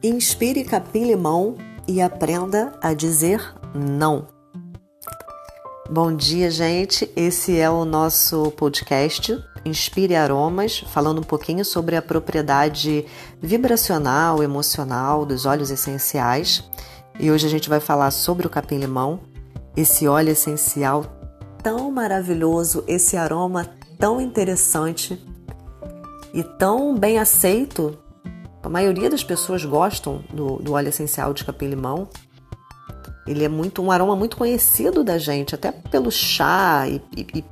Inspire capim-limão e aprenda a dizer não. Bom dia, gente. Esse é o nosso podcast Inspire Aromas, falando um pouquinho sobre a propriedade vibracional, emocional dos óleos essenciais. E hoje a gente vai falar sobre o capim-limão, esse óleo essencial tão maravilhoso, esse aroma tão interessante e tão bem aceito a maioria das pessoas gostam do, do óleo essencial de capim-limão. Ele é muito um aroma muito conhecido da gente, até pelo chá e, e, e,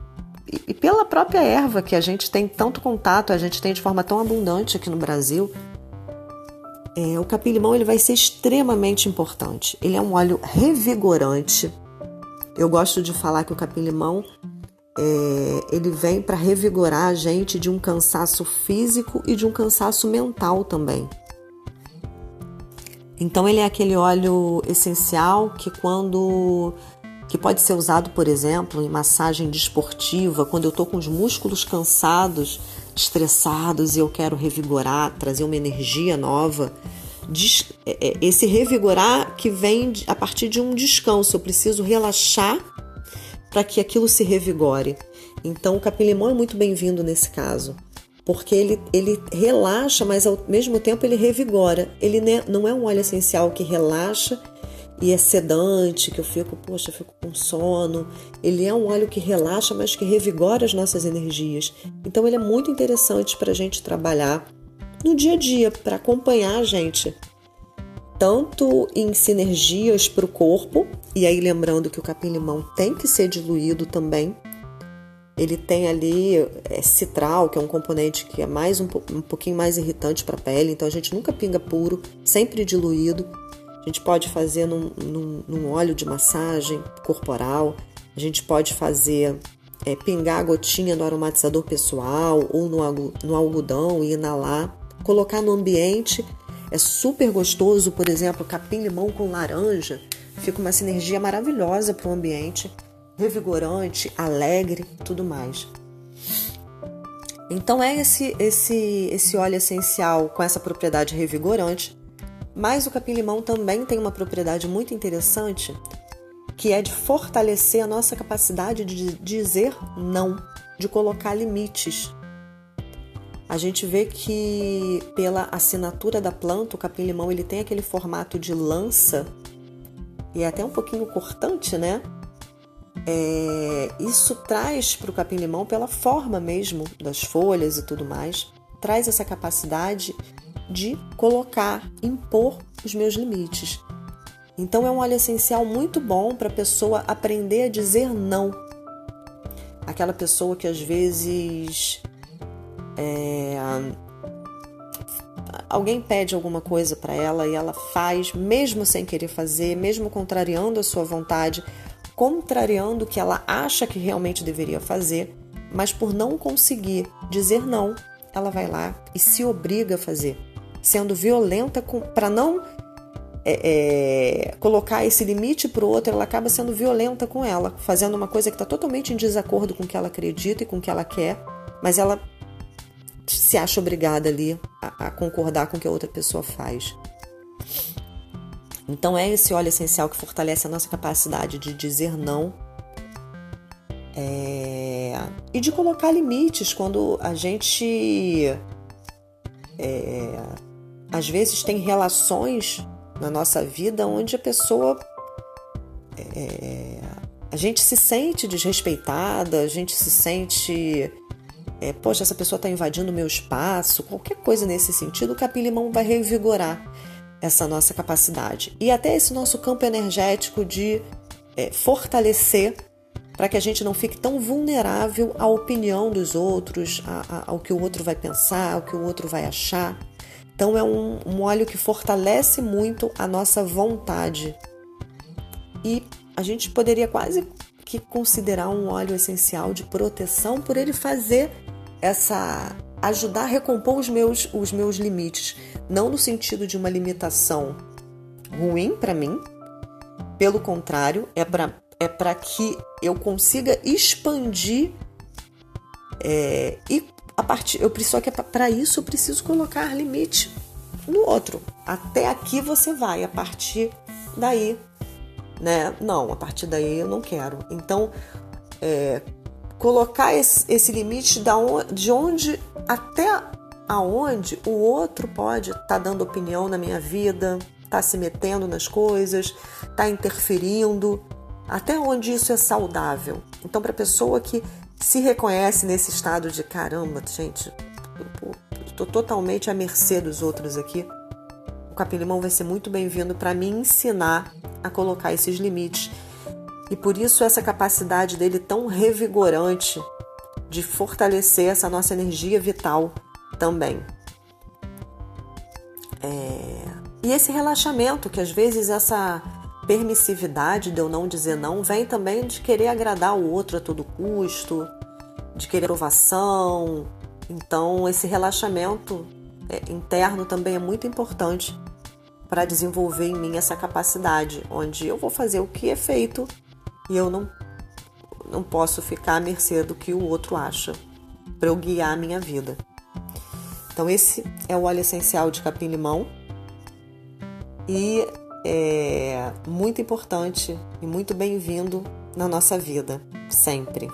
e pela própria erva que a gente tem tanto contato, a gente tem de forma tão abundante aqui no Brasil. É, o capim-limão ele vai ser extremamente importante. Ele é um óleo revigorante. Eu gosto de falar que o capim-limão é, ele vem para revigorar a gente de um cansaço físico e de um cansaço mental também. Então ele é aquele óleo essencial que quando que pode ser usado, por exemplo, em massagem desportiva, quando eu estou com os músculos cansados, estressados e eu quero revigorar, trazer uma energia nova. É, é, esse revigorar que vem a partir de um descanso, eu preciso relaxar para que aquilo se revigore. Então, o capim-limão é muito bem-vindo nesse caso, porque ele, ele relaxa, mas ao mesmo tempo ele revigora. Ele não é um óleo essencial que relaxa e é sedante, que eu fico, poxa, eu fico com sono. Ele é um óleo que relaxa, mas que revigora as nossas energias. Então, ele é muito interessante para a gente trabalhar no dia a dia, para acompanhar a gente tanto em sinergias para o corpo, e aí lembrando que o capim-limão tem que ser diluído também. Ele tem ali é, citral, que é um componente que é mais um, um pouquinho mais irritante para a pele, então a gente nunca pinga puro, sempre diluído. A gente pode fazer num, num, num óleo de massagem corporal, a gente pode fazer é, pingar a gotinha no aromatizador pessoal ou no, no algodão e inalar, colocar no ambiente é super gostoso, por exemplo, capim-limão com laranja. Fica uma sinergia maravilhosa para o ambiente, revigorante, alegre, tudo mais. Então é esse esse esse óleo essencial com essa propriedade revigorante, mas o capim-limão também tem uma propriedade muito interessante, que é de fortalecer a nossa capacidade de dizer não, de colocar limites a gente vê que pela assinatura da planta, o capim-limão ele tem aquele formato de lança e é até um pouquinho cortante, né? É, isso traz para o capim-limão, pela forma mesmo das folhas e tudo mais, traz essa capacidade de colocar, impor os meus limites. Então é um óleo essencial muito bom para a pessoa aprender a dizer não. Aquela pessoa que às vezes é, alguém pede alguma coisa para ela e ela faz, mesmo sem querer fazer, mesmo contrariando a sua vontade, contrariando o que ela acha que realmente deveria fazer, mas por não conseguir dizer não, ela vai lá e se obriga a fazer, sendo violenta para não é, é, colocar esse limite para o outro, ela acaba sendo violenta com ela, fazendo uma coisa que está totalmente em desacordo com o que ela acredita e com o que ela quer, mas ela se acha obrigada ali a, a concordar com o que a outra pessoa faz. Então é esse óleo essencial que fortalece a nossa capacidade de dizer não é, e de colocar limites quando a gente é, às vezes tem relações na nossa vida onde a pessoa é, a gente se sente desrespeitada, a gente se sente é, poxa, essa pessoa está invadindo o meu espaço, qualquer coisa nesse sentido, o capim-limão vai revigorar essa nossa capacidade. E até esse nosso campo energético de é, fortalecer para que a gente não fique tão vulnerável à opinião dos outros, a, a, ao que o outro vai pensar, ao que o outro vai achar. Então é um, um óleo que fortalece muito a nossa vontade. E a gente poderia quase que considerar um óleo essencial de proteção por ele fazer essa ajudar a recompor os meus os meus limites, não no sentido de uma limitação ruim para mim, pelo contrário, é para é para que eu consiga expandir é, e a partir eu preciso que para isso eu preciso colocar limite. no outro. Até aqui você vai, a partir daí, né? Não, a partir daí eu não quero. Então, é, colocar esse, esse limite de onde até aonde o outro pode estar tá dando opinião na minha vida, tá se metendo nas coisas, tá interferindo, até onde isso é saudável. Então, para pessoa que se reconhece nesse estado de caramba, gente, estou totalmente à mercê dos outros aqui, o capim-limão vai ser muito bem-vindo para me ensinar a colocar esses limites. E por isso essa capacidade dele tão revigorante de fortalecer essa nossa energia vital também. É... E esse relaxamento, que às vezes essa permissividade de eu não dizer não vem também de querer agradar o outro a todo custo, de querer aprovação. Então, esse relaxamento é, interno também é muito importante para desenvolver em mim essa capacidade, onde eu vou fazer o que é feito e eu não, não posso ficar à mercê do que o outro acha para eu guiar a minha vida. Então, esse é o óleo essencial de capim-limão e é muito importante e muito bem-vindo na nossa vida, sempre.